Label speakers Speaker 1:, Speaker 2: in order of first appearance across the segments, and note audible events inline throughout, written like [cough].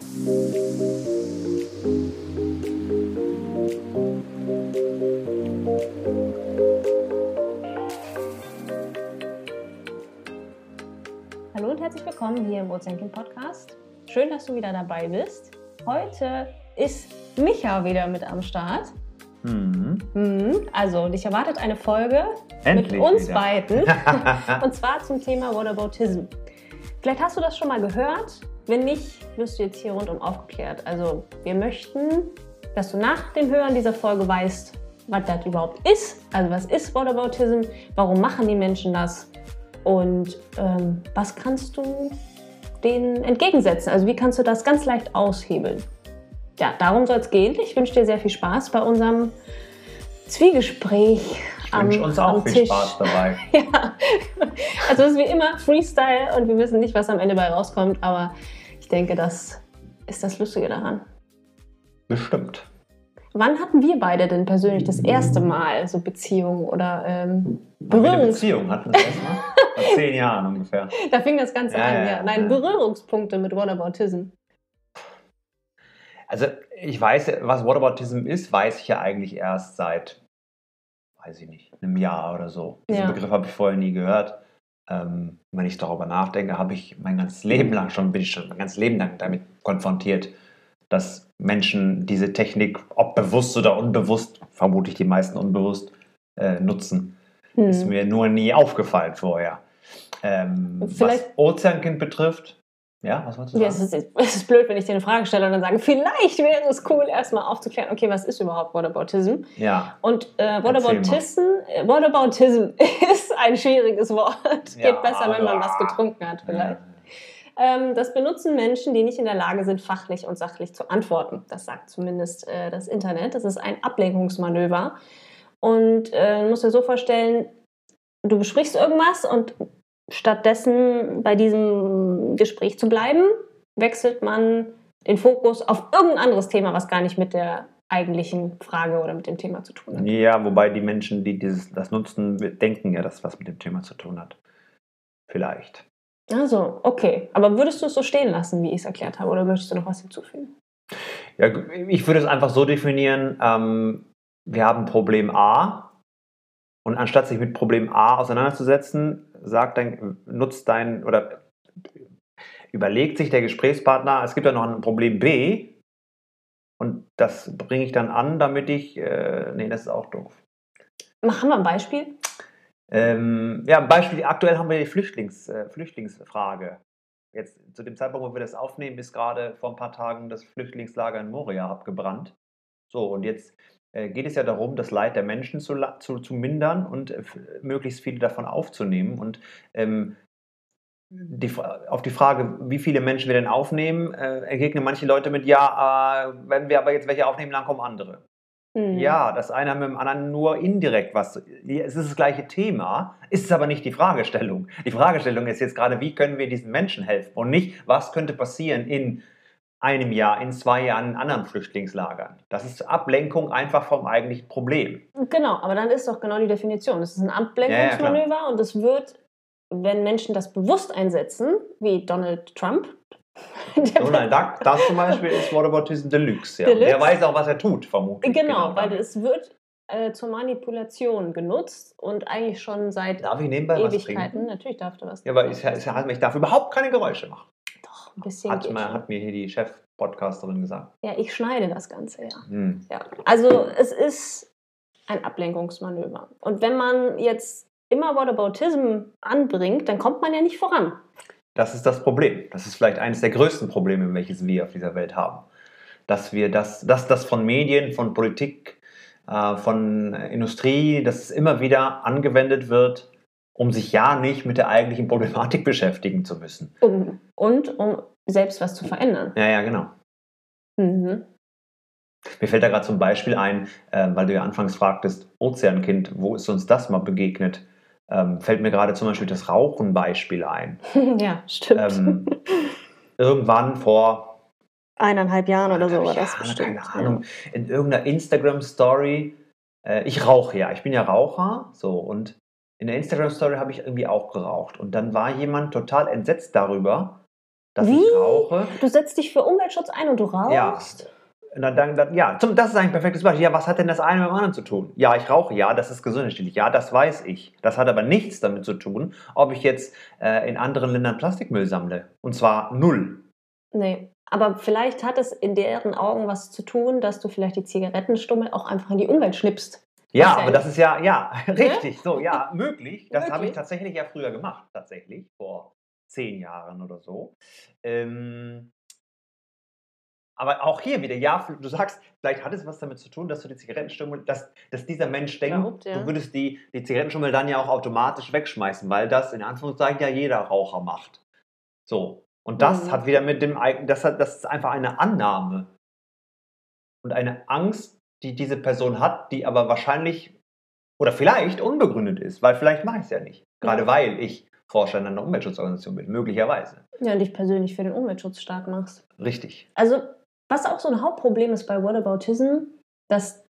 Speaker 1: Hallo und herzlich willkommen hier im Ozeankind Podcast. Schön, dass du wieder dabei bist. Heute ist Micha wieder mit am Start.
Speaker 2: Mhm.
Speaker 1: Mhm. Also, dich erwartet eine Folge
Speaker 2: Endlich
Speaker 1: mit uns
Speaker 2: wieder.
Speaker 1: beiden. [laughs] und zwar zum Thema Whataboutism. Vielleicht hast du das schon mal gehört. Wenn nicht, wirst du jetzt hier rundum aufgeklärt. Also, wir möchten, dass du nach dem Hören dieser Folge weißt, was das überhaupt ist. Also, was ist Whataboutism? Warum machen die Menschen das? Und ähm, was kannst du denen entgegensetzen? Also, wie kannst du das ganz leicht aushebeln? Ja, darum soll es gehen. Ich wünsche dir sehr viel Spaß bei unserem Zwiegespräch.
Speaker 2: Ich wünsche uns auch viel Spaß dabei. [laughs]
Speaker 1: Ja, also es ist wie immer Freestyle und wir wissen nicht, was am Ende bei rauskommt, aber ich denke, das ist das Lustige daran.
Speaker 2: Bestimmt.
Speaker 1: Wann hatten wir beide denn persönlich das erste Mal so Beziehungen oder ähm, Berührungs...
Speaker 2: Beziehungen hatten wir das erstmal? Vor [laughs] zehn Jahren ungefähr.
Speaker 1: Da fing das Ganze
Speaker 2: Ja,
Speaker 1: an,
Speaker 2: ja,
Speaker 1: ja.
Speaker 2: ja.
Speaker 1: Nein, Berührungspunkte mit Whataboutism.
Speaker 2: Also ich weiß, was Whataboutism ist, weiß ich ja eigentlich erst seit, weiß ich nicht, einem Jahr oder so. Diesen
Speaker 1: Ja.
Speaker 2: Begriff habe ich vorher nie gehört. Ähm, wenn ich darüber nachdenke, habe ich mein ganzes Leben lang schon, bin ich schon mein ganzes Leben lang damit konfrontiert, dass Menschen diese Technik, ob bewusst oder unbewusst, vermutlich die meisten unbewusst, äh, nutzen. Ist
Speaker 1: Hm.
Speaker 2: mir nur nie aufgefallen vorher. Ähm, was Ozeankind betrifft, ja, was wolltest du
Speaker 1: Ja,
Speaker 2: sagen?
Speaker 1: es, ist, es ist blöd, wenn ich dir eine Frage stelle und dann sage, vielleicht wäre es cool, erstmal aufzuklären, okay, was ist überhaupt Whataboutism?
Speaker 2: Ja,
Speaker 1: Und äh, Whataboutism, äh, Whataboutism [laughs] ist ein schwieriges Wort. Geht
Speaker 2: Ja,
Speaker 1: besser, wenn man
Speaker 2: ja.
Speaker 1: was getrunken hat vielleicht. Ähm, das benutzen Menschen, die nicht in der Lage sind, fachlich und sachlich zu antworten. Das sagt zumindest äh, das Internet. Das ist ein Ablenkungsmanöver. Und äh, du musst dir so vorstellen, du besprichst irgendwas und stattdessen bei diesem Gespräch zu bleiben, wechselt man den Fokus auf irgendein anderes Thema, was gar nicht mit der eigentlichen Frage oder mit dem Thema zu tun hat.
Speaker 2: Ja, wobei die Menschen, die dieses, das nutzen, denken ja, dass was mit dem Thema zu tun hat. Vielleicht.
Speaker 1: Also, okay. Aber würdest du es so stehen lassen, wie ich es erklärt habe, oder möchtest du noch was hinzufügen?
Speaker 2: Ja, ich würde es einfach so definieren, ähm, wir haben Problem A und anstatt sich mit Problem A auseinanderzusetzen, sagt dein, nutzt dein oder überlegt sich der Gesprächspartner, es gibt ja noch ein Problem B und das bringe ich dann an, damit ich, äh, nee, das ist auch doof.
Speaker 1: Machen wir ein Beispiel.
Speaker 2: Ähm, ja, ein Beispiel, aktuell haben wir die Flüchtlings, äh, Flüchtlingsfrage. Jetzt zu dem Zeitpunkt, wo wir das aufnehmen, ist gerade vor ein paar Tagen das Flüchtlingslager in Moria abgebrannt. So, und jetzt äh, geht es ja darum, das Leid der Menschen zu, zu, zu mindern und äh, möglichst viele davon aufzunehmen. Und ähm, die, auf die Frage, wie viele Menschen wir denn aufnehmen, äh, entgegnen manche Leute mit, ja, äh, wenn wir aber jetzt welche aufnehmen, dann kommen andere.
Speaker 1: Hm.
Speaker 2: Ja, das eine hat mit dem anderen nur indirekt was. Es ist das gleiche Thema, ist es aber nicht die Fragestellung. Die Fragestellung ist jetzt gerade, wie können wir diesen Menschen helfen und nicht, was könnte passieren in einem Jahr, in zwei Jahren in anderen Flüchtlingslagern. Das ist Ablenkung einfach vom eigentlichen Problem.
Speaker 1: Genau, aber dann ist doch genau die Definition. Das ist ein Ablenkungsmanöver und es wird, wenn Menschen das bewusst einsetzen, wie Donald Trump. [laughs]
Speaker 2: Donald Duck, das zum Beispiel ist Whataboutism Deluxe. Ja.
Speaker 1: Deluxe?
Speaker 2: Der weiß auch, was er tut, vermutlich.
Speaker 1: Genau, weil
Speaker 2: damit.
Speaker 1: es wird äh, zur Manipulation genutzt und eigentlich schon seit
Speaker 2: Darf ich nebenbei was
Speaker 1: Ewigkeiten.
Speaker 2: trinken?
Speaker 1: Natürlich darf du was.
Speaker 2: Ja, aber ich, ich, darf überhaupt keine Geräusche machen.
Speaker 1: Doch, ein bisschen.
Speaker 2: Hat,
Speaker 1: geht
Speaker 2: mal, hat mir hier die Chef-Podcasterin gesagt.
Speaker 1: Ja, ich schneide das Ganze, ja.
Speaker 2: Hm.
Speaker 1: ja. Also es ist ein Ablenkungsmanöver. Und wenn man jetzt immer Whataboutism anbringt, dann kommt man ja nicht voran.
Speaker 2: Das ist das Problem. Das ist vielleicht eines der größten Probleme, welches wir auf dieser Welt haben. Dass wir das, dass das von Medien, von Politik, äh, von Industrie, dass es immer wieder angewendet wird, um sich ja nicht mit der eigentlichen Problematik [laughs] beschäftigen zu müssen.
Speaker 1: Um, und um selbst was zu verändern.
Speaker 2: Ja, ja, genau.
Speaker 1: Mhm.
Speaker 2: Mir fällt da gerade zum Beispiel ein, äh, weil du ja anfangs fragtest, Ozeankind, wo ist uns das mal begegnet? Ähm, fällt mir gerade zum Beispiel das Rauchen-Beispiel ein. [laughs]
Speaker 1: ja, stimmt.
Speaker 2: Ähm, irgendwann vor
Speaker 1: Eineinhalb Jahren oder so war das bestimmt.
Speaker 2: Keine Ahnung. In irgendeiner Instagram-Story. Äh, ich rauche ja. Ich bin ja Raucher. So. Und in der Instagram-Story habe ich irgendwie auch geraucht. Und dann war jemand total entsetzt darüber, dass
Speaker 1: Wie?
Speaker 2: ich rauche.
Speaker 1: Du setzt dich für Umweltschutz ein und du
Speaker 2: Ja. Und Dann, dann, dann, ja, zum, das ist ein perfektes Beispiel. Ja, was hat denn das eine mit dem anderen zu tun? Ja, ich rauche, ja, das ist gesundheitsschädlich, ja, das weiß ich. Das hat aber nichts damit zu tun, ob ich jetzt äh, in anderen Ländern Plastikmüll sammle. Und zwar null.
Speaker 1: Nee. Aber vielleicht hat es in deren Augen was zu tun, dass du vielleicht die Zigarettenstummel auch einfach in die Umwelt schnippst.
Speaker 2: Ja,
Speaker 1: ja
Speaker 2: aber das ist ja, ja, [laughs] richtig, so, ja, möglich. Das habe ich tatsächlich ja früher gemacht, tatsächlich, vor zehn Jahren oder so. Ähm, aber auch hier wieder, ja, du sagst, vielleicht hat es was damit zu tun, dass du die Zigarettenstummel, dass, dass dieser Mensch denkt,
Speaker 1: Glaubt, ja.
Speaker 2: du würdest die, die Zigarettenstummel dann ja auch automatisch wegschmeißen, weil das in Anführungszeichen ja jeder Raucher macht. So. Und das
Speaker 1: Mhm.
Speaker 2: hat wieder mit dem, das, hat, das ist einfach eine Annahme und eine Angst, die diese Person hat, die aber wahrscheinlich oder vielleicht unbegründet ist, weil vielleicht mache ich es ja nicht. Gerade
Speaker 1: Ja.
Speaker 2: weil ich Vorstand einer Umweltschutzorganisation bin, möglicherweise.
Speaker 1: Ja, und dich persönlich für den Umweltschutz stark machst.
Speaker 2: Richtig.
Speaker 1: Also, was auch so ein Hauptproblem ist bei Whataboutism, dass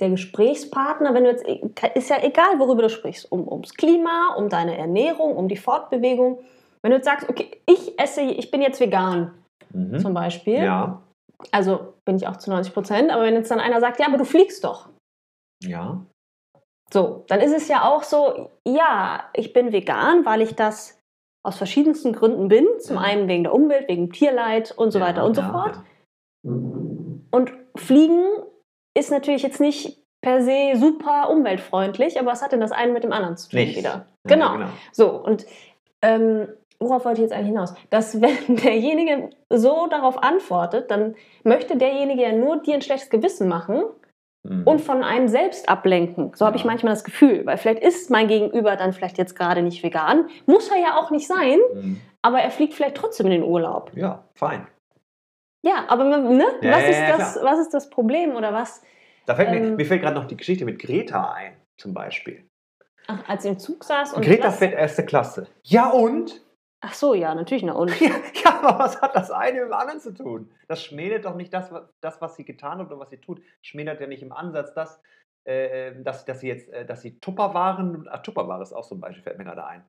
Speaker 1: der Gesprächspartner, wenn du jetzt, ist ja egal, worüber du sprichst, um, ums Klima, um deine Ernährung, um die Fortbewegung. Wenn du jetzt sagst, okay, ich esse, ich bin jetzt vegan
Speaker 2: Mhm.
Speaker 1: zum Beispiel,
Speaker 2: Ja,
Speaker 1: also bin ich auch zu 90 Prozent, aber wenn jetzt dann einer sagt, ja, aber du fliegst doch,
Speaker 2: ja,
Speaker 1: so, dann ist es ja auch so, ja, ich bin vegan, weil ich das aus verschiedensten Gründen bin. Zum
Speaker 2: Ja.
Speaker 1: einen wegen der Umwelt, wegen Tierleid und so
Speaker 2: ja,
Speaker 1: weiter und so
Speaker 2: ja,
Speaker 1: fort.
Speaker 2: Ja.
Speaker 1: Und Fliegen ist natürlich jetzt nicht per se super umweltfreundlich, aber was hat denn das eine mit dem anderen zu tun
Speaker 2: Nichts.
Speaker 1: wieder?
Speaker 2: Ja,
Speaker 1: Genau.
Speaker 2: genau.
Speaker 1: So, und ähm, worauf wollte ich jetzt eigentlich hinaus? Dass [laughs] wenn derjenige so darauf antwortet, dann möchte derjenige ja nur dir ein schlechtes Gewissen machen
Speaker 2: Mhm.
Speaker 1: und von einem selbst ablenken. So habe ich
Speaker 2: Ja.
Speaker 1: manchmal das Gefühl, weil vielleicht ist mein Gegenüber dann vielleicht jetzt gerade nicht vegan, muss er ja auch nicht sein,
Speaker 2: Mhm.
Speaker 1: aber er fliegt vielleicht trotzdem in den Urlaub.
Speaker 2: Ja, fein.
Speaker 1: Ja, aber ne?
Speaker 2: Ja,
Speaker 1: was,
Speaker 2: ja,
Speaker 1: ist
Speaker 2: ja,
Speaker 1: das, was ist das Problem oder was?
Speaker 2: Da fällt mir,
Speaker 1: Ähm.
Speaker 2: mir fällt gerade noch die Geschichte mit Greta ein, zum Beispiel.
Speaker 1: Ach, als sie im Zug saß und
Speaker 2: Greta
Speaker 1: was?
Speaker 2: fährt erste Klasse. Ja und?
Speaker 1: Ach so, ja, natürlich. Na und? [laughs]
Speaker 2: Ja, ja, aber was hat das eine mit dem anderen zu tun? Das schmälert doch nicht das, wa- das was sie getan hat oder was sie tut. Schmälert ja nicht im Ansatz das, äh, dass, dass sie jetzt, äh, dass sie Tupperwaren, ach, Tupperware ist auch so ein Beispiel, fällt mir gerade ein.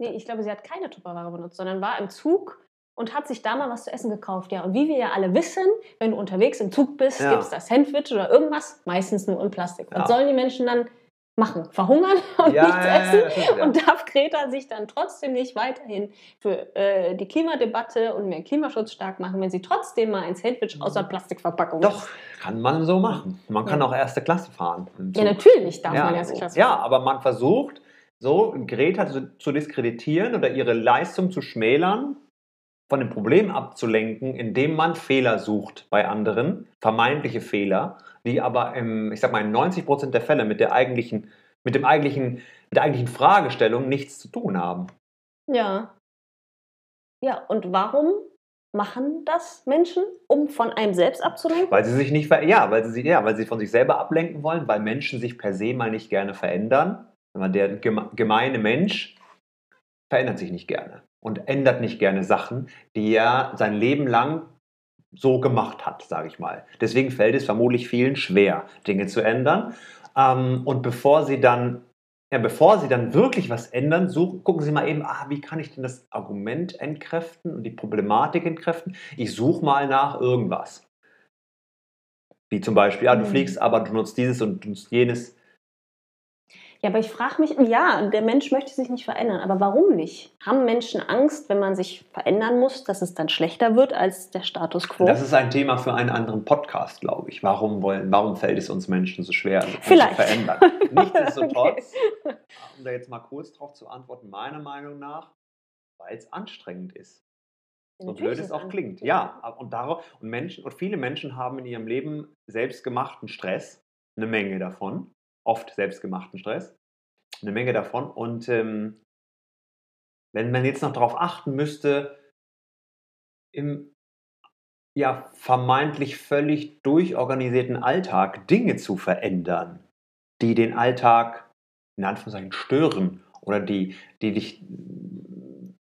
Speaker 1: Nee, ich glaube, sie hat keine Tupperware benutzt, sondern war im Zug und hat sich da mal was zu essen gekauft. Ja, und wie wir ja alle wissen, wenn du unterwegs im Zug bist,
Speaker 2: Ja.
Speaker 1: gibt es da Sandwich oder irgendwas, meistens nur in Plastik. Was
Speaker 2: Ja.
Speaker 1: sollen die Menschen dann machen? Verhungern [laughs] und
Speaker 2: Ja,
Speaker 1: nichts essen?
Speaker 2: stimmt.
Speaker 1: Und darf Greta sich dann trotzdem nicht weiterhin für äh, die Klimadebatte und mehr Klimaschutz stark machen, wenn sie trotzdem mal ein Sandwich außer Plastikverpackung
Speaker 2: Doch, kann man so machen. Man kann auch erste Klasse fahren.
Speaker 1: Ja, natürlich darf man erste Klasse.
Speaker 2: ja, aber man versucht, so Greta zu, zu diskreditieren oder ihre Leistung zu schmälern, von dem Problem abzulenken, indem man Fehler sucht bei anderen, vermeintliche Fehler, die aber im, ich sag mal, in 90 Prozent der Fälle mit der eigentlichen, mit dem eigentlichen, mit der eigentlichen Fragestellung nichts zu tun haben.
Speaker 1: Ja. Ja, und warum machen das Menschen, um von einem selbst abzulenken?
Speaker 2: Weil sie sich nicht, ja, weil sie, sich- ja, weil sie von sich selber ablenken wollen, weil Menschen sich per se mal nicht gerne verändern. Der geme- gemeine Mensch verändert sich nicht gerne und ändert nicht gerne Sachen, die er sein Leben lang so gemacht hat, sage ich mal. Deswegen fällt es vermutlich vielen schwer, Dinge zu ändern. Ähm, und bevor sie dann ja, bevor Sie dann wirklich was ändern, suchen, gucken Sie mal eben, ah, wie kann ich denn das Argument entkräften und die Problematik entkräften? Ich suche mal nach irgendwas. Wie zum Beispiel, ja, du
Speaker 1: Mhm.
Speaker 2: fliegst, aber du nutzt dieses und du nutzt jenes.
Speaker 1: Ja, aber ich frage mich, ja, der Mensch möchte sich nicht verändern, aber warum nicht? Haben Menschen Angst, wenn man sich verändern muss, dass es dann schlechter wird als der Status quo?
Speaker 2: Das ist ein Thema für einen anderen Podcast, glaube ich. Warum, wollen, warum fällt es uns Menschen so schwer, uns
Speaker 1: Vielleicht.
Speaker 2: zu verändern? [laughs] Nichtsdestotrotz, um da jetzt mal kurz drauf zu antworten, meiner Meinung nach, weil es anstrengend ist. So
Speaker 1: Natürlich
Speaker 2: blöd es auch klingt. Ja, und, darauf, und Menschen und viele Menschen haben in ihrem Leben selbstgemachten Stress, eine Menge davon, oft selbstgemachten Stress, eine Menge davon. Und ähm, wenn man jetzt noch darauf achten müsste, im ja vermeintlich völlig durchorganisierten Alltag Dinge zu verändern, die den Alltag in Anführungszeichen stören oder die, die dich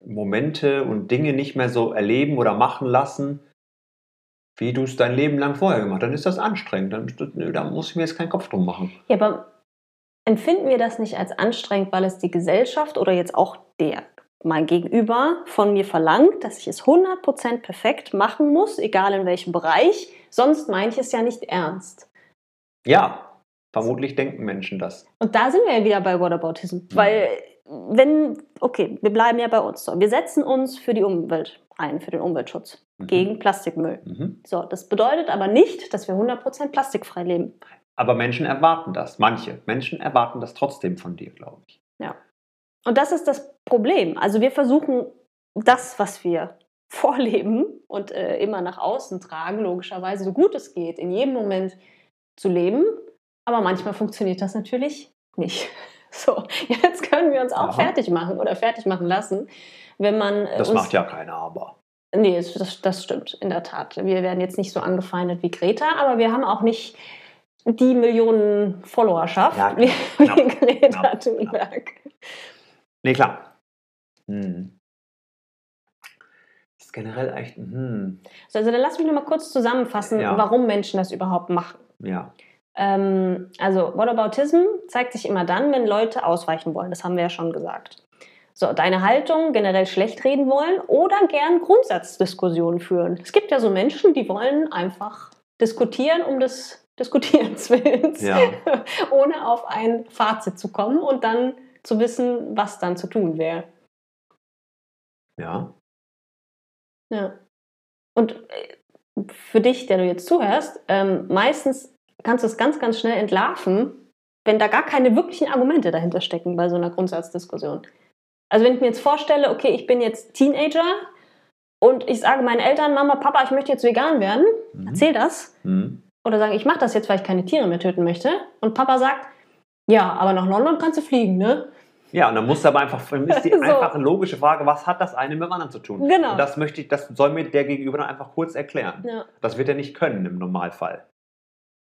Speaker 2: Momente und Dinge nicht mehr so erleben oder machen lassen, wie du es dein Leben lang vorher gemacht hast, dann ist das anstrengend. Dann, da muss ich mir jetzt keinen Kopf drum machen.
Speaker 1: Ja, aber empfinden wir das nicht als anstrengend, weil es die Gesellschaft oder jetzt auch der mein Gegenüber von mir verlangt, dass ich es 100% perfekt machen muss, egal in welchem Bereich, sonst meine ich es ja nicht ernst.
Speaker 2: Ja, vermutlich denken Menschen das.
Speaker 1: Und da sind wir ja wieder bei Whataboutism, mhm. weil wenn, okay, wir bleiben ja bei uns so, wir setzen uns für die Umwelt ein, für den Umweltschutz, mhm. gegen Plastikmüll. Mhm. So, das bedeutet aber nicht, dass wir 100% plastikfrei leben.
Speaker 2: Aber Menschen erwarten das, manche Menschen erwarten das trotzdem von dir, glaube ich.
Speaker 1: Ja. Und das ist das Problem. Also wir versuchen das, was wir [laughs] vorleben und äh, immer nach außen tragen, logischerweise so gut es geht, in jedem Moment zu leben. Aber manchmal funktioniert das natürlich nicht. [laughs] So, jetzt können wir uns auch Aha. fertig machen oder fertig machen lassen, wenn man.
Speaker 2: Äh, das macht ja keiner, aber.
Speaker 1: Nee, das, das stimmt, in der Tat. Wir werden jetzt nicht so angefeindet wie Greta, aber wir haben auch nicht die Millionen Followerschaft ja, wie, knapp, [laughs] wie Greta knapp, Thunberg.
Speaker 2: Nee, klar. Hm. Das ist generell echt. Hm.
Speaker 1: Also, dann lass mich noch mal kurz zusammenfassen, ja. warum Menschen das überhaupt machen.
Speaker 2: Ja.
Speaker 1: Ähm, also, Whataboutism zeigt sich immer dann, wenn Leute ausweichen wollen. Das haben wir ja schon gesagt. So, deine Haltung generell schlecht reden wollen oder gern Grundsatzdiskussionen führen. Es gibt ja so Menschen, die wollen einfach diskutieren um des Diskutierens [laughs] willens, ja. [laughs] ohne auf ein Fazit zu kommen und dann zu wissen, was dann zu tun wäre.
Speaker 2: Ja.
Speaker 1: Ja. Und äh, für dich, der du jetzt zuhörst, ähm, meistens kannst du es ganz, ganz schnell entlarven, wenn da gar keine wirklichen Argumente dahinter stecken bei so einer Grundsatzdiskussion. Also wenn ich mir jetzt vorstelle, okay, ich bin jetzt Teenager und ich sage meinen Eltern, Mama, Papa, ich möchte jetzt vegan werden, mhm. erzähl das. Mhm. Oder sage, ich mache das jetzt, weil ich keine Tiere mehr töten möchte. Und Papa sagt, ja, aber nach London kannst du fliegen, ne?
Speaker 2: Ja, und dann muss aber einfach, ist die [laughs] so. einfache logische Frage, was hat das eine mit dem anderen zu tun?
Speaker 1: Genau.
Speaker 2: Und das möchte ich, das soll mir der Gegenüber dann einfach kurz erklären. Ja. Das wird er nicht können im Normalfall.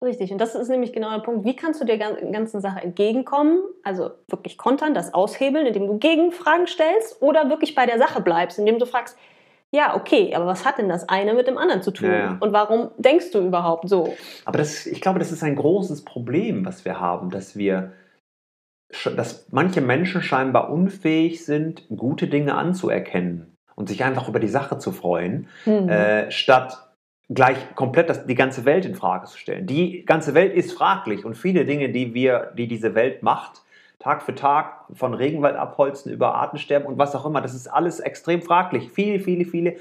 Speaker 1: Richtig, und das ist nämlich genau der Punkt. Wie kannst du der ganzen Sache entgegenkommen? Also wirklich kontern, das aushebeln, indem du Gegenfragen stellst oder wirklich bei der Sache bleibst, indem du fragst, ja, okay, aber was hat denn das eine mit dem anderen zu tun? Ja. Und warum denkst du überhaupt so?
Speaker 2: Aber das, ich glaube, das ist ein großes Problem, was wir haben, dass wir, dass manche Menschen scheinbar unfähig sind, gute Dinge anzuerkennen und sich einfach über die Sache zu freuen, mhm. äh, statt gleich komplett das, die ganze Welt in Frage zu stellen. Die ganze Welt ist fraglich und viele Dinge, die wir, die diese Welt macht, Tag für Tag von Regenwald abholzen über Artensterben und was auch immer, das ist alles extrem fraglich. Viele, viele, viele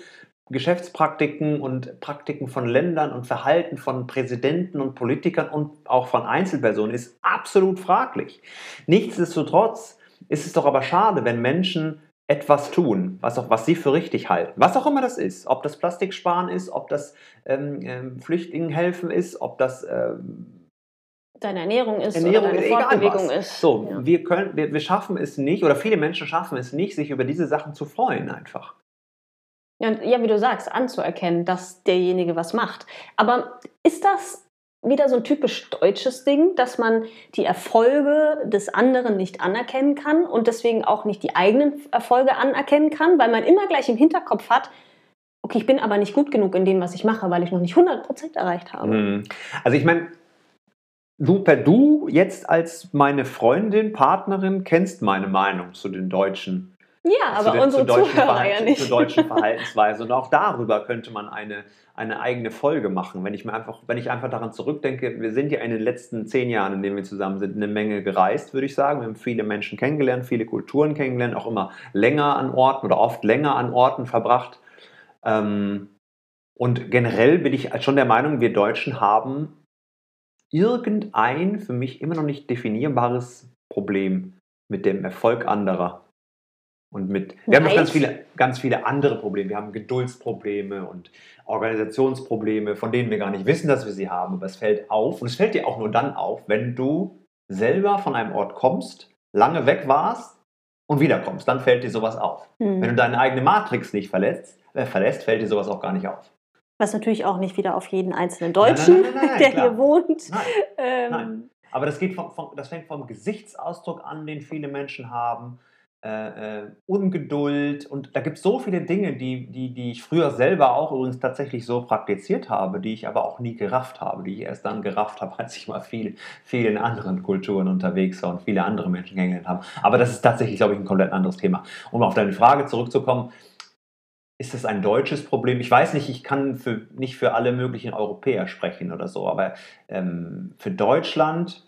Speaker 2: Geschäftspraktiken und Praktiken von Ländern und Verhalten von Präsidenten und Politikern und auch von Einzelpersonen ist absolut fraglich. Nichtsdestotrotz ist es doch aber schade, wenn Menschen etwas tun, was, auch, was sie für richtig halten. Was auch immer das ist. Ob das Plastiksparen ist, ob das ähm, ähm, Flüchtlingen helfen ist, ob das ähm,
Speaker 1: deine Ernährung ist
Speaker 2: Ernährung
Speaker 1: oder deine Fortbewegung ist.
Speaker 2: So, ja. wir, können, wir, wir schaffen es nicht, oder viele Menschen schaffen es nicht, sich über diese Sachen zu freuen einfach.
Speaker 1: Ja, ja, wie du sagst, anzuerkennen, dass derjenige was macht. Aber ist das wieder so ein typisch deutsches Ding, dass man die Erfolge des anderen nicht anerkennen kann und deswegen auch nicht die eigenen Erfolge anerkennen kann, weil man immer gleich im Hinterkopf hat, okay, ich bin aber nicht gut genug in dem, was ich mache, weil ich noch nicht 100% erreicht habe.
Speaker 2: Hm. Also ich meine, du per Du jetzt als meine Freundin, Partnerin kennst meine Meinung zu den Deutschen.
Speaker 1: Ja, aber den, unsere Zuhörer ja nicht.
Speaker 2: Zur deutschen Verhaltensweise. Und auch darüber könnte man eine eine eigene Folge machen. Wenn ich mir einfach, wenn ich einfach daran zurückdenke, wir sind ja in den letzten zehn Jahren, in denen wir zusammen sind, eine Menge gereist, würde ich sagen. Wir haben viele Menschen kennengelernt, viele Kulturen kennengelernt, auch immer länger an Orten oder oft länger an Orten verbracht. Ähm, und generell bin ich schon der Meinung, wir Deutschen haben irgendein für mich immer noch nicht definierbares Problem mit dem Erfolg anderer. Und mit, wir haben noch ganz viele, ganz viele andere Probleme. Wir haben Geduldsprobleme und Organisationsprobleme, von denen wir gar nicht wissen, dass wir sie haben. Aber es fällt auf. Und es fällt dir auch nur dann auf, wenn du selber von einem Ort kommst, lange weg warst und wiederkommst. Dann fällt dir sowas auf. Mhm. Wenn du deine eigene Matrix nicht verlässt, äh, verlässt, fällt dir sowas auch gar nicht auf.
Speaker 1: Was natürlich auch nicht wieder auf jeden einzelnen Deutschen, nein, nein, nein, der klar. hier wohnt.
Speaker 2: Ähm. Aber das, geht vom, vom, das fängt vom Gesichtsausdruck an, den viele Menschen haben äh, äh, Ungeduld und da gibt es so viele Dinge, die, die, die ich früher selber auch übrigens tatsächlich so praktiziert habe, die ich aber auch nie gerafft habe, die ich erst dann gerafft habe, [laughs] als ich mal viel, viel in anderen Kulturen unterwegs war und viele andere Menschen kennengelernt habe. Aber das ist tatsächlich, glaube ich, ein komplett anderes Thema. Um auf deine Frage zurückzukommen, ist das ein deutsches Problem? Ich weiß nicht, ich kann für, nicht für alle möglichen Europäer sprechen oder so, aber ähm, für Deutschland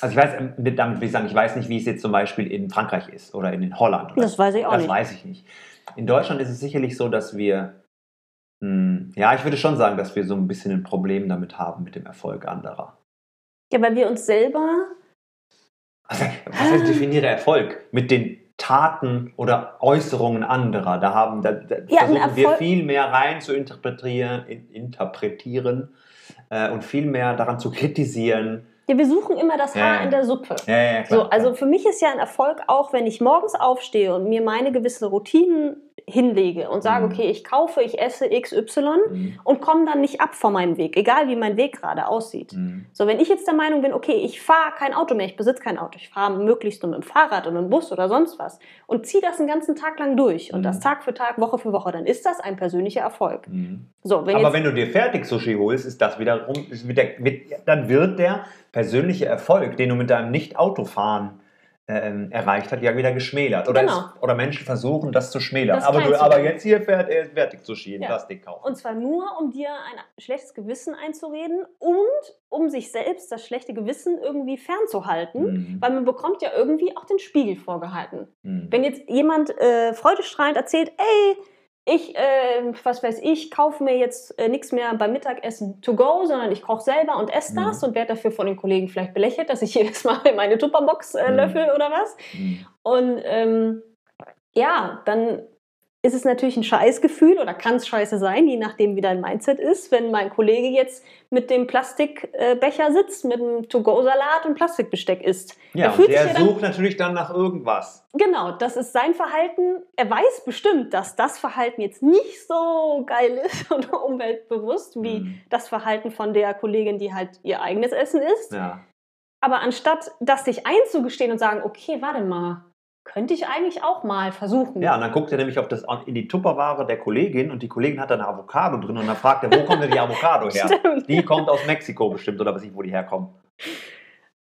Speaker 2: also ich weiß, ähm, damit will ich sagen, ich weiß nicht, wie es jetzt zum Beispiel in Frankreich ist oder in Holland. Oder
Speaker 1: das weiß ich auch
Speaker 2: das
Speaker 1: nicht.
Speaker 2: Das weiß ich nicht. In Deutschland ist es sicherlich so, dass wir, mh, hm, ja, ich würde schon sagen, dass wir so ein bisschen ein Problem damit haben mit dem Erfolg anderer.
Speaker 1: Ja, weil wir uns selber.
Speaker 2: Also, was heißt definiere Erfolg? Mit den Taten oder Äußerungen anderer. Da, haben, da, da ja, versuchen wir viel mehr rein zu interpretieren, interpretieren äh, und viel mehr daran zu kritisieren
Speaker 1: ja, wir suchen immer das Haar ja, in der Suppe.
Speaker 2: Ja, klar,
Speaker 1: so, also für mich ist ja ein Erfolg auch, wenn ich morgens aufstehe und mir meine gewisse Routinen hinlege und sage, mhm. okay, ich kaufe, ich esse XY mhm. und komme dann nicht ab von meinem Weg, egal wie mein Weg gerade aussieht. Mhm. So, wenn ich jetzt der Meinung bin, okay, ich fahre kein Auto mehr, ich besitze kein Auto, ich fahre möglichst nur mit dem Fahrrad oder mit dem Bus oder sonst was und ziehe das einen ganzen Tag lang durch und das mhm. Tag für Tag, Woche für Woche, dann ist das ein persönlicher Erfolg.
Speaker 2: Mhm. So, wenn Aber wenn du dir fertig Sushi holst, ist das wiederum, ist wieder, dann wird der persönliche Erfolg, den du mit deinem Nicht-Autofahren ähm, erreicht hat, ja wieder geschmälert. Oder, genau. ist, oder Menschen versuchen, das zu schmälern. Das aber, du, aber jetzt hier fährt er fertig zu in ja. Plastik kaufen.
Speaker 1: Und zwar nur, um dir ein schlechtes Gewissen einzureden und um sich selbst das schlechte Gewissen irgendwie fernzuhalten, mhm. weil man bekommt ja irgendwie auch den Spiegel vorgehalten. Mhm. Wenn jetzt jemand äh, freudestrahlend erzählt, ey, ich, äh, was weiß ich, kaufe mir jetzt äh, nichts mehr beim Mittagessen to go, sondern ich koche selber und esse das mhm. und werde dafür von den Kollegen vielleicht belächelt, dass ich [laughs] jedes Mal meine Tupperbox äh, mhm. löffel oder was. Mhm. Und ähm, ja, dann ist es natürlich ein Scheißgefühl oder kann es scheiße sein, je nachdem, wie dein Mindset ist, wenn mein Kollege jetzt mit dem Plastikbecher sitzt, mit dem To-Go-Salat und Plastikbesteck isst.
Speaker 2: Ja, und der dann, sucht natürlich dann nach irgendwas.
Speaker 1: Genau, das ist sein Verhalten. Er weiß bestimmt, dass das Verhalten jetzt nicht so geil ist [laughs] und umweltbewusst wie mhm. das Verhalten von der Kollegin, die halt ihr eigenes Essen isst.
Speaker 2: Ja.
Speaker 1: Aber anstatt das sich einzugestehen und sagen, okay, warte mal, könnte ich eigentlich auch mal versuchen.
Speaker 2: Ja, und dann guckt er nämlich auf das, in die Tupperware der Kollegin und die Kollegin hat da eine Avocado drin und dann fragt er, wo kommt denn die Avocado her? [laughs] Stimmt. Die kommt aus Mexiko bestimmt oder weiß ich, wo die herkommen.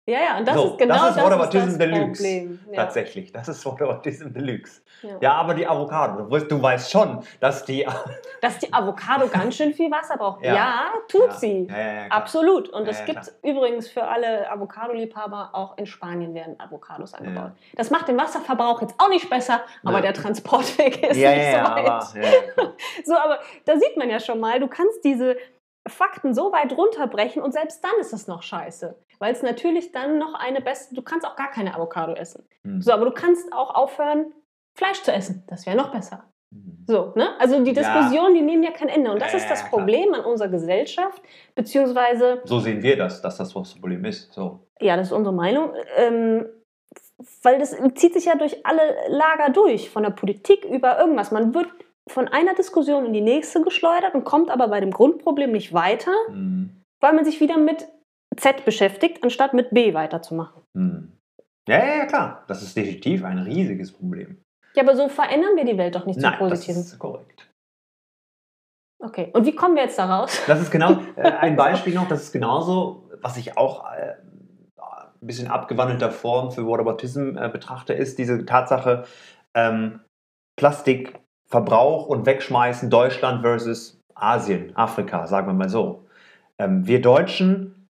Speaker 1: Ja, ja, und das so, ist genau das, ist das,
Speaker 2: Whataboutism
Speaker 1: ist
Speaker 2: das Deluxe. Problem. Ja. Tatsächlich, das ist Whataboutism Deluxe. Ja. ja, aber die Avocado, du, du weißt schon, dass die... [laughs]
Speaker 1: dass die Avocado ganz schön viel Wasser braucht. Ja, ja tut sie. Absolut. Und es gibt übrigens für alle Avocado-Liebhaber, auch in Spanien werden Avocados angebaut. Das macht den Wasserverbrauch jetzt auch nicht besser, aber der Transportweg [laughs] ist nicht so weit. Aber, [laughs] so, aber da sieht man ja schon mal, du kannst diese Fakten so weit runterbrechen und selbst dann ist es noch scheiße. Weil es natürlich dann noch eine beste, du kannst auch gar keine Avocado essen. Mhm. So, aber du kannst auch aufhören, Fleisch zu essen. Das wäre noch besser. Mhm. So, ne? Also die Diskussionen, ja. die nehmen ja kein Ende. Und das ja, ist das Problem klar. an unserer Gesellschaft, beziehungsweise.
Speaker 2: So sehen wir das, dass das das Problem ist. So.
Speaker 1: Ja, das ist unsere Meinung. Ähm, weil das zieht sich ja durch alle Lager durch, von der Politik über irgendwas. Man wird von einer Diskussion in die nächste geschleudert und kommt aber bei dem Grundproblem nicht weiter, mhm. weil man sich wieder mit Z beschäftigt, anstatt mit B weiterzumachen.
Speaker 2: Mhm. Ja, ja, ja, klar. Das ist definitiv ein riesiges Problem.
Speaker 1: Ja, aber so verändern wir die Welt doch nicht zum Positiven.
Speaker 2: Das ist korrekt.
Speaker 1: Okay, und wie kommen wir jetzt daraus?
Speaker 2: Das ist genau [laughs] äh, ein Beispiel noch, das ist genauso, was ich auch äh, ein bisschen abgewandelter Form für Whataboutism äh, betrachte, ist diese Tatsache, ähm, Plastik Verbrauch und Wegschmeißen Deutschland versus Asien, Afrika, sagen wir mal so. Ähm, wir Deutschen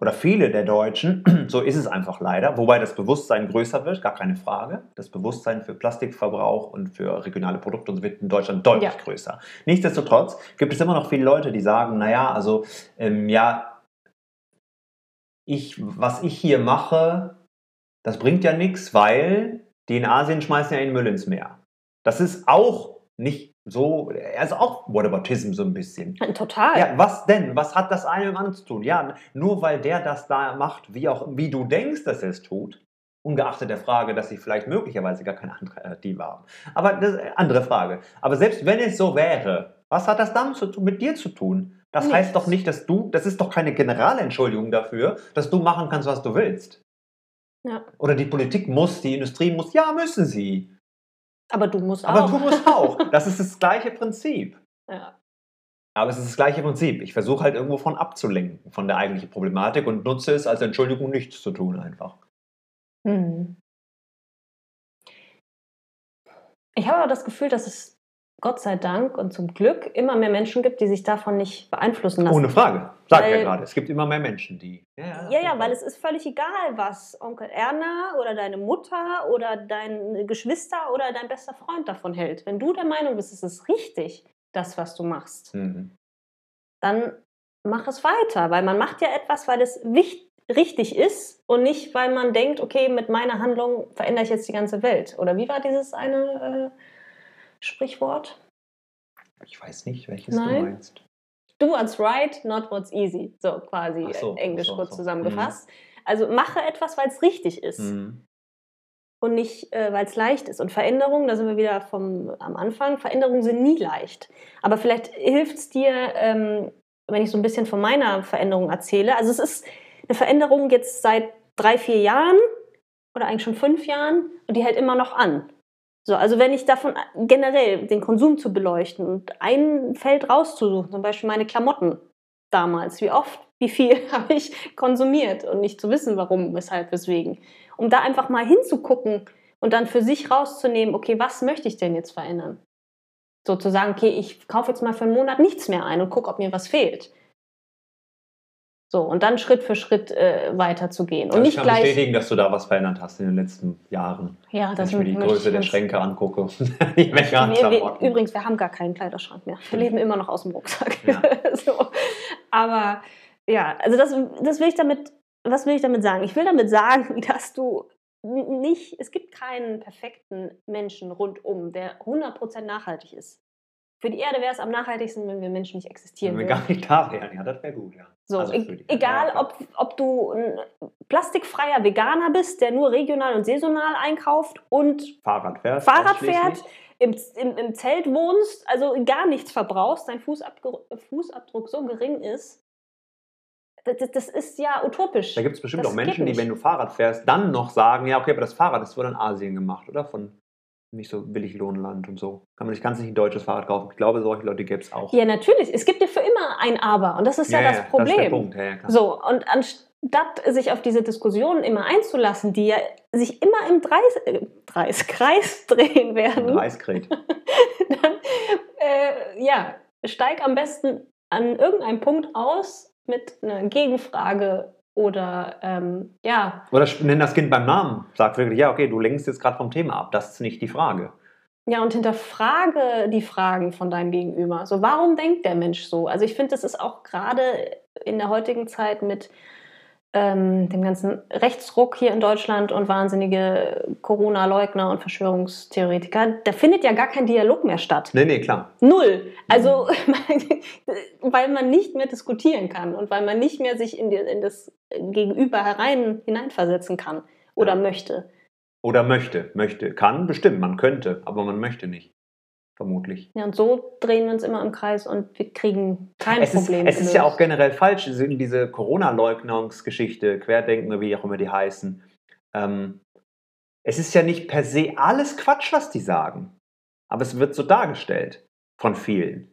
Speaker 2: oder viele der Deutschen, [clears throat] so ist es einfach leider, wobei das Bewusstsein größer wird, gar keine Frage. Das Bewusstsein für Plastikverbrauch und für regionale Produkte und so wird in Deutschland deutlich ja. größer. Nichtsdestotrotz gibt es immer noch viele Leute, die sagen, naja, also ähm, ja, ich, was ich hier mache, das bringt ja nichts, weil die in Asien schmeißen ja den Müll ins Meer. Das ist auch nicht so, er ist auch Whataboutism so ein bisschen.
Speaker 1: Total.
Speaker 2: Ja, was denn? Was hat das eine mit dem anderen zu tun? Ja, nur weil der das da macht, wie auch, wie du denkst, dass er es tut, ungeachtet der Frage, dass sie vielleicht möglicherweise gar keine Alternative haben. Aber das ist eine andere Frage. Aber selbst wenn es so wäre, was hat das damit zu tun, mit dir zu tun? Das Nichts. heißt doch nicht, dass du, das ist doch keine Generalentschuldigung dafür, dass du machen kannst, was du willst.
Speaker 1: Ja.
Speaker 2: Oder die Politik muss, die Industrie muss, ja, müssen sie.
Speaker 1: Aber du musst
Speaker 2: Aber
Speaker 1: auch.
Speaker 2: du musst auch. Das ist das gleiche Prinzip. [laughs]
Speaker 1: Ja.
Speaker 2: Aber es ist das gleiche Prinzip. Ich versuche halt irgendwo von abzulenken, von der eigentlichen Problematik und nutze es als Entschuldigung, nichts zu tun einfach.
Speaker 1: Hm. Ich habe aber das Gefühl, dass es Gott sei Dank und zum Glück immer mehr Menschen gibt, die sich davon nicht beeinflussen lassen.
Speaker 2: Ohne Frage. Sag ja
Speaker 1: Weil-
Speaker 2: gerade. Es gibt immer mehr Menschen, die.
Speaker 1: Ja, ja, weil es ist völlig egal, was Onkel Erna oder deine Mutter oder dein Geschwister oder dein bester Freund davon hält. Wenn du der Meinung bist, es ist richtig, das, was du machst,
Speaker 2: Mhm.
Speaker 1: dann mach es weiter, weil man macht ja etwas, weil es wichtig richtig ist und nicht, weil man denkt, okay, mit meiner Handlung verändere ich jetzt die ganze Welt. Oder wie war dieses eine äh, Sprichwort?
Speaker 2: Ich weiß nicht, welches
Speaker 1: Nein.
Speaker 2: du meinst.
Speaker 1: Do what's right, not what's easy. So quasi
Speaker 2: so,
Speaker 1: äh, englisch
Speaker 2: so,
Speaker 1: kurz
Speaker 2: so.
Speaker 1: zusammengefasst. Also mache etwas, weil es richtig ist
Speaker 2: Mhm.
Speaker 1: und nicht, äh, weil es leicht ist. Und Veränderungen, da sind wir wieder vom, am Anfang, Veränderungen sind nie leicht. Aber vielleicht hilft es dir, ähm, wenn ich so ein bisschen von meiner Veränderung erzähle. Also es ist eine Veränderung jetzt seit drei, vier Jahren oder eigentlich schon fünf Jahren und die hält immer noch an. So, also wenn ich davon generell den Konsum zu beleuchten und ein Feld rauszusuchen, zum Beispiel meine Klamotten damals, wie oft, wie viel [laughs] habe ich konsumiert und nicht zu wissen, warum, weshalb, weswegen. Um da einfach mal hinzugucken und dann für sich rauszunehmen, okay, was möchte ich denn jetzt verändern? Sozusagen, okay, ich kaufe jetzt mal für einen Monat nichts mehr ein und gucke, ob mir was fehlt. So, und dann Schritt für Schritt äh, weiterzugehen. Und
Speaker 2: Also
Speaker 1: nicht
Speaker 2: ich kann
Speaker 1: gleich.
Speaker 2: bestätigen, dass du da was verändert hast in den letzten Jahren.
Speaker 1: Ja,
Speaker 2: Wenn
Speaker 1: das
Speaker 2: ich mir die Größe der Schränke angucke. [laughs] die
Speaker 1: Wir, wir, übrigens, wir haben gar keinen Kleiderschrank mehr. Wir leben immer noch aus dem Rucksack.
Speaker 2: Ja. [laughs]
Speaker 1: so. Aber ja, also das, das will ich damit, was will ich damit sagen? Ich will damit sagen, [laughs] dass du nicht, es gibt keinen perfekten Menschen rundum, der 100% nachhaltig ist. Für die Erde wäre es am nachhaltigsten, wenn wir Menschen nicht existieren
Speaker 2: Wenn wir
Speaker 1: würden.
Speaker 2: gar nicht da wären. Ja, das wäre gut, ja.
Speaker 1: So,
Speaker 2: Also
Speaker 1: e- egal, ob, ob du ein plastikfreier Veganer bist, der nur regional und saisonal einkauft und
Speaker 2: Fahrrad fährt.
Speaker 1: Fahrrad fährt, im, im, im Zelt wohnst, also gar nichts verbrauchst, dein Fußabdruck, Fußabdruck so gering ist, das, das- ist ja utopisch.
Speaker 2: Da gibt es bestimmt
Speaker 1: Das
Speaker 2: auch Menschen, die, wenn du Fahrrad fährst, dann noch sagen, ja, okay, aber das Fahrrad ist wohl in Asien gemacht, oder? Von nicht so Billiglohnland und so. Kann man nicht, kannst nicht ein deutsches Fahrrad kaufen. Ich glaube, solche Leute gäbe es auch.
Speaker 1: Ja, natürlich. Es gibt ja für immer ein Aber und das ist ja, das
Speaker 2: Das ist
Speaker 1: Problem.
Speaker 2: der Punkt. Ja, ja.
Speaker 1: So, und anstatt sich auf diese Diskussionen immer einzulassen, die ja sich immer im Dreis, äh, Dreis, Kreis [laughs] drehen werden,
Speaker 2: Ein Reiskret. [laughs]
Speaker 1: dann äh, ja, steig am besten an irgendeinem Punkt aus mit einer Gegenfrage oder ähm, ja,
Speaker 2: Oder nenn das Kind beim Namen. Sag wirklich, ja, okay, du lenkst jetzt gerade vom Thema ab. Das ist nicht die Frage.
Speaker 1: ja, und hinterfrage die Fragen von deinem Gegenüber. So, warum denkt der Mensch so? Also ich finde, das ist auch gerade in der heutigen Zeit mit ähm, dem ganzen Rechtsruck hier in Deutschland und wahnsinnige Corona-Leugner und Verschwörungstheoretiker, da findet ja gar kein Dialog mehr statt.
Speaker 2: Nee, nee, klar.
Speaker 1: Null. Also, [laughs] weil man nicht mehr diskutieren kann und weil man nicht mehr sich in, die, in das Gegenüber herein hineinversetzen kann oder
Speaker 2: Ja.
Speaker 1: möchte.
Speaker 2: Oder möchte. Möchte. Kann, bestimmt. Man könnte, aber man möchte nicht. Vermutlich.
Speaker 1: Ja, und so drehen wir uns immer im Kreis und wir kriegen kein
Speaker 2: Es ist,
Speaker 1: Problem.
Speaker 2: es ist ja auch generell falsch, diese, Corona-Leugnungsgeschichte, Querdenken oder wie auch immer die heißen. Ähm, es ist ja nicht per se alles Quatsch, was die sagen. Aber es wird so dargestellt von vielen.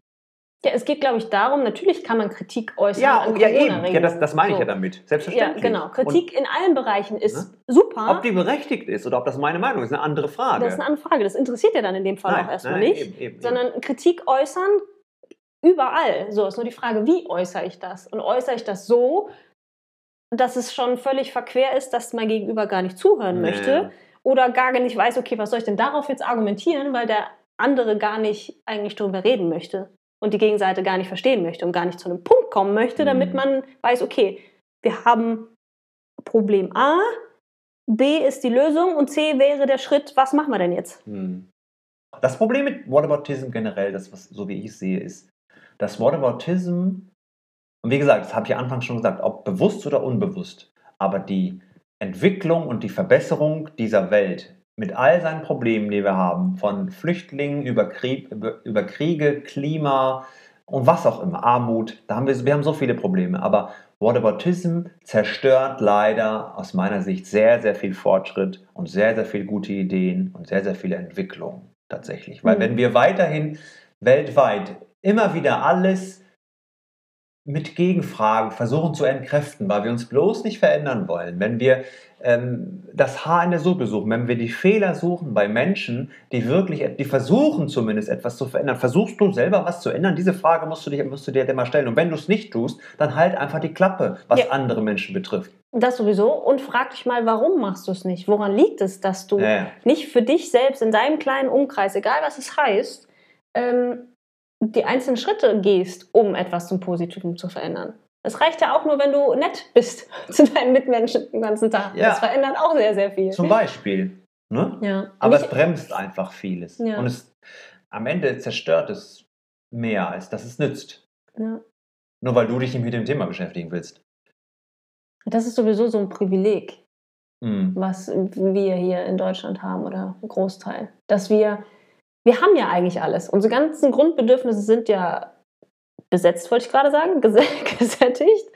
Speaker 1: Ja, es geht, glaube ich, darum, natürlich kann man Kritik äußern.
Speaker 2: Ja,
Speaker 1: an
Speaker 2: und ja eben. Ja, das, das meine ich
Speaker 1: So.
Speaker 2: ja damit.
Speaker 1: Ja,
Speaker 2: Selbstverständlich.
Speaker 1: genau. Kritik in allen Bereichen ist
Speaker 2: Ne?
Speaker 1: super.
Speaker 2: Und ob die berechtigt ist oder ob das meine Meinung ist, eine andere Frage.
Speaker 1: das ist eine andere Frage. Das interessiert ja dann in dem Fall
Speaker 2: Nein,
Speaker 1: auch erstmal
Speaker 2: nein,
Speaker 1: nicht.
Speaker 2: eben, eben,
Speaker 1: sondern Kritik äußern überall. So ist nur die Frage, wie äußere ich das? Und äußere ich das so, dass es schon völlig verquer ist, dass mein Gegenüber gar nicht zuhören
Speaker 2: Nee.
Speaker 1: möchte oder gar nicht weiß, okay, was soll ich denn darauf jetzt argumentieren, weil der andere gar nicht eigentlich darüber reden möchte und die Gegenseite gar nicht verstehen möchte und gar nicht zu einem Punkt kommen möchte, damit
Speaker 2: Mhm.
Speaker 1: man weiß, okay, wir haben Problem A, B ist die Lösung und C wäre der Schritt, was machen wir denn jetzt?
Speaker 2: Hm. Das Problem mit Whataboutism generell, das, was, so wie ich es sehe, ist, dass Whataboutism, und wie gesagt, das habe ich ja anfangs schon gesagt, ob bewusst oder unbewusst, aber die Entwicklung und die Verbesserung dieser Welt mit all seinen Problemen, die wir haben, von Flüchtlingen über, Krieg, über, über Kriege, Klima und was auch immer, Armut, da haben wir, wir haben so viele Probleme, aber Whataboutism zerstört leider aus meiner Sicht sehr, sehr viel Fortschritt und sehr, sehr viele gute Ideen und sehr, sehr viele Entwicklungen tatsächlich. Weil
Speaker 1: Mhm.
Speaker 2: wenn wir weiterhin weltweit immer wieder alles mit Gegenfragen versuchen zu entkräften, weil wir uns bloß nicht verändern wollen, wenn wir ähm, das Haar in der Suppe suchen, wenn wir die Fehler suchen bei Menschen, die wirklich, die versuchen zumindest etwas zu verändern, versuchst du selber was zu ändern? Diese Frage musst du, dich, musst du dir immer stellen. Und wenn du es nicht tust, dann halt einfach die Klappe, was
Speaker 1: Ja.
Speaker 2: andere Menschen betrifft.
Speaker 1: Das sowieso. Und frag dich mal, warum machst du es nicht? Woran liegt es, dass du
Speaker 2: Ja,
Speaker 1: nicht für dich selbst in deinem kleinen Umkreis, egal was es heißt, ähm, die einzelnen Schritte gehst, um etwas zum Positiven zu verändern? Es reicht ja auch nur, wenn du nett bist [laughs] zu deinen Mitmenschen den ganzen Tag.
Speaker 2: Ja.
Speaker 1: Das verändert auch sehr, sehr viel.
Speaker 2: Zum Beispiel. Ne?
Speaker 1: Ja.
Speaker 2: Aber
Speaker 1: Nicht-
Speaker 2: es bremst einfach vieles.
Speaker 1: Ja.
Speaker 2: Und es, am Ende zerstört es mehr, als dass es nützt.
Speaker 1: ja.
Speaker 2: Nur weil du dich mit dem Thema beschäftigen willst.
Speaker 1: Das ist sowieso so ein Privileg,
Speaker 2: Hm.
Speaker 1: was wir hier in Deutschland haben oder ein Großteil. Dass wir, wir haben ja eigentlich alles. Unsere ganzen Grundbedürfnisse sind ja besetzt, wollte ich gerade sagen, ges [laughs] gesättigt.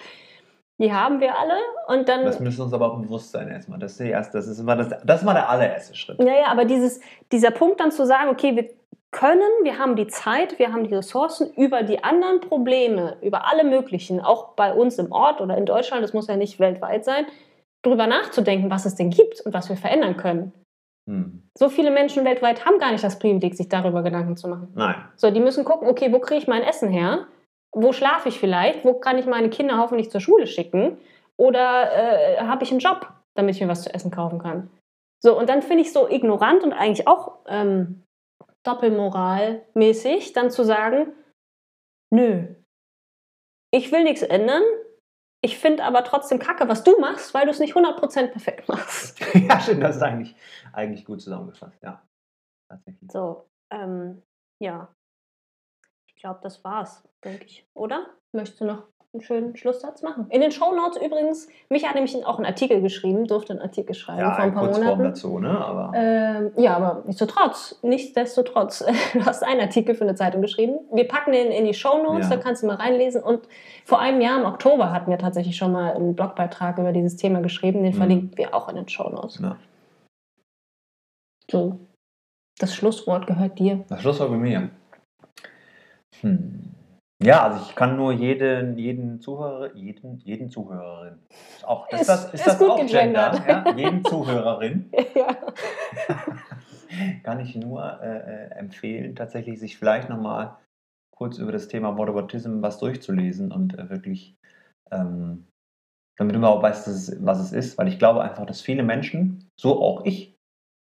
Speaker 1: Die haben wir alle und dann.
Speaker 2: Das müssen uns aber auch bewusst sein erstmal. Das ist, die erste, das ist, immer das, das ist mal der allererste Schritt.
Speaker 1: Ja, ja, aber dieses, dieser Punkt dann zu sagen, okay, wir können, wir haben die Zeit, wir haben die Ressourcen, über die anderen Probleme, über alle möglichen, auch bei uns im Ort oder in Deutschland, das muss ja nicht weltweit sein, darüber nachzudenken, was es denn gibt und was wir verändern können.
Speaker 2: Hm.
Speaker 1: So viele Menschen weltweit haben gar nicht das Privileg, sich darüber Gedanken zu machen.
Speaker 2: Nein.
Speaker 1: So, die müssen gucken, okay, wo kriege ich mein Essen her? Wo schlafe ich vielleicht? Wo kann ich meine Kinder hoffentlich zur Schule schicken? Oder äh, habe ich einen Job, damit ich mir was zu essen kaufen kann? So, und dann finde ich so ignorant und eigentlich auch ähm, doppelmoralmäßig, dann zu sagen, nö, ich will nichts ändern, ich finde aber trotzdem kacke, was du machst, weil du es nicht 100% perfekt machst. [laughs]
Speaker 2: ja, stimmt, das ist eigentlich, eigentlich gut zusammengefasst. Ja, tatsächlich.
Speaker 1: So, ähm, ja. Ich glaube, das war's, denke ich. Oder? Möchtest du noch einen schönen Schlusssatz machen? In den Shownotes übrigens, mich hat nämlich auch einen Artikel geschrieben, durfte einen Artikel schreiben
Speaker 2: Ja,
Speaker 1: vor ein
Speaker 2: in
Speaker 1: paar Monaten.
Speaker 2: dazu, ne? Aber
Speaker 1: Ähm, ja, aber nichtsdestotrotz, nichtsdestotrotz, [laughs] du hast einen Artikel für eine Zeitung geschrieben. Wir packen den in die Shownotes,
Speaker 2: Ja.
Speaker 1: da kannst du mal reinlesen. Und vor einem Jahr im Oktober hatten wir tatsächlich schon mal einen Blogbeitrag über dieses Thema geschrieben. Den
Speaker 2: Mhm.
Speaker 1: verlinken wir auch in den Shownotes.
Speaker 2: Ja.
Speaker 1: So, das Schlusswort gehört dir.
Speaker 2: das Schlusswort bei mir. Hm. Ja, also ich kann nur jeden, jeden Zuhörer, jeden, jeden Zuhörerin. Ist, auch, ist,
Speaker 1: Ist-
Speaker 2: das, ist,
Speaker 1: ist
Speaker 2: das auch Gender?
Speaker 1: gegendert.
Speaker 2: Ja? Jeden Zuhörerin [laughs]
Speaker 1: ja.
Speaker 2: kann ich nur äh, empfehlen, tatsächlich sich vielleicht nochmal kurz über das Thema Whataboutism was durchzulesen und äh, wirklich, ähm, damit du überhaupt weißt, es, was es ist, weil ich glaube einfach, dass viele Menschen, so auch ich,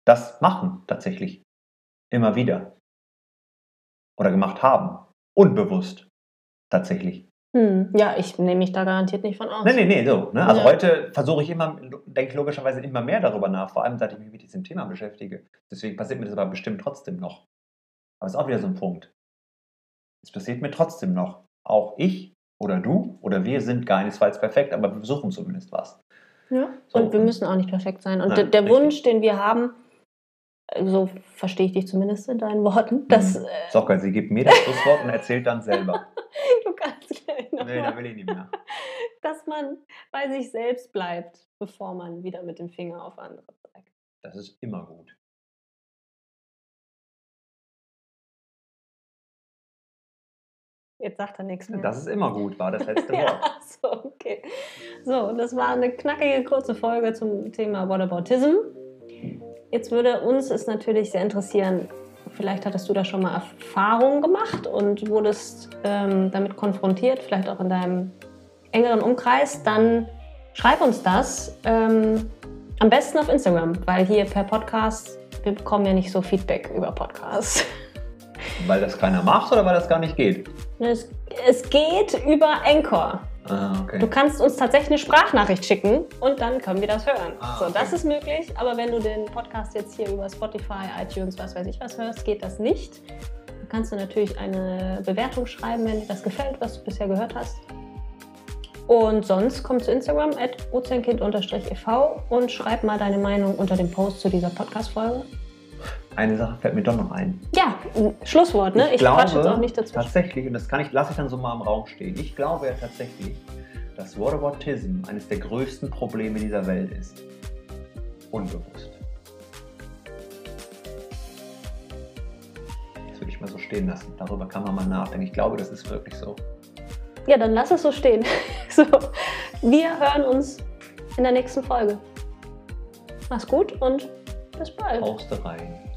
Speaker 2: das machen tatsächlich. Immer wieder. Oder gemacht haben. Unbewusst. Tatsächlich.
Speaker 1: Hm, ja, ich nehme mich da garantiert nicht von aus.
Speaker 2: Nee, nee, nee, so. Ne? Also
Speaker 1: Ja.
Speaker 2: heute versuche ich immer, denke logischerweise immer mehr darüber nach, vor allem seit ich mich mit diesem Thema beschäftige. Deswegen passiert mir das aber bestimmt trotzdem noch. Aber es ist auch wieder so ein Punkt. Es passiert mir trotzdem noch. Auch ich oder du oder wir sind keinesfalls perfekt, aber wir versuchen zumindest was.
Speaker 1: Ja.
Speaker 2: So.
Speaker 1: Und wir müssen auch nicht perfekt sein. Und
Speaker 2: Nein,
Speaker 1: der, der. Wunsch, den wir haben, so verstehe ich dich zumindest in deinen Worten, dass
Speaker 2: Mhm.
Speaker 1: äh,
Speaker 2: So, geil, sie gibt mir das Schlusswort und erzählt dann selber. [laughs]
Speaker 1: du kannst gleich noch
Speaker 2: Nee, da will ich nicht mehr.
Speaker 1: dass man bei sich selbst bleibt, bevor man wieder mit dem Finger auf andere zeigt.
Speaker 2: Das ist immer gut.
Speaker 1: Jetzt sagt er nichts mehr.
Speaker 2: Das ist immer gut, war das letzte [laughs] Wort.
Speaker 1: ja, so, okay. So, das war eine knackige, kurze Folge zum Thema Whataboutism. Jetzt würde uns es natürlich sehr interessieren, vielleicht hattest du da schon mal Erfahrungen gemacht und wurdest ähm, damit konfrontiert, vielleicht auch in deinem engeren Umkreis, dann schreib uns das. Ähm, am besten auf Instagram, weil hier per Podcast, wir bekommen ja nicht so Feedback über Podcasts.
Speaker 2: Weil das keiner macht oder weil das gar nicht geht?
Speaker 1: Es, es geht über Anchor.
Speaker 2: Ah, okay.
Speaker 1: Du kannst uns tatsächlich eine Sprachnachricht schicken und dann können wir das hören.
Speaker 2: Ah,
Speaker 1: So, das
Speaker 2: okay.
Speaker 1: ist möglich, aber wenn du den Podcast jetzt hier über Spotify, iTunes, was weiß ich was hörst, geht das nicht. Dann kannst du natürlich eine Bewertung schreiben, wenn dir das gefällt, was du bisher gehört hast. Und sonst komm zu Instagram at ozeankind-ev und schreib mal deine Meinung unter dem Post zu dieser Podcast-Folge.
Speaker 2: Eine Sache fällt mir doch noch ein.
Speaker 1: Ja, Schlusswort, ne?
Speaker 2: Ich,
Speaker 1: Ich,
Speaker 2: glaube
Speaker 1: jetzt auch nicht dazu.
Speaker 2: tatsächlich, und das kann ich, lasse ich dann so mal im Raum stehen. Ich glaube ja tatsächlich, dass Whataboutism eines der größten Probleme dieser Welt ist. Unbewusst. Das würde ich mal so stehen lassen. Darüber kann man mal nachdenken. Ich glaube, das ist wirklich so.
Speaker 1: Ja, dann lass es so stehen. [laughs] So, wir hören uns in der nächsten Folge. Mach's gut und bis bald.
Speaker 2: Haust rein.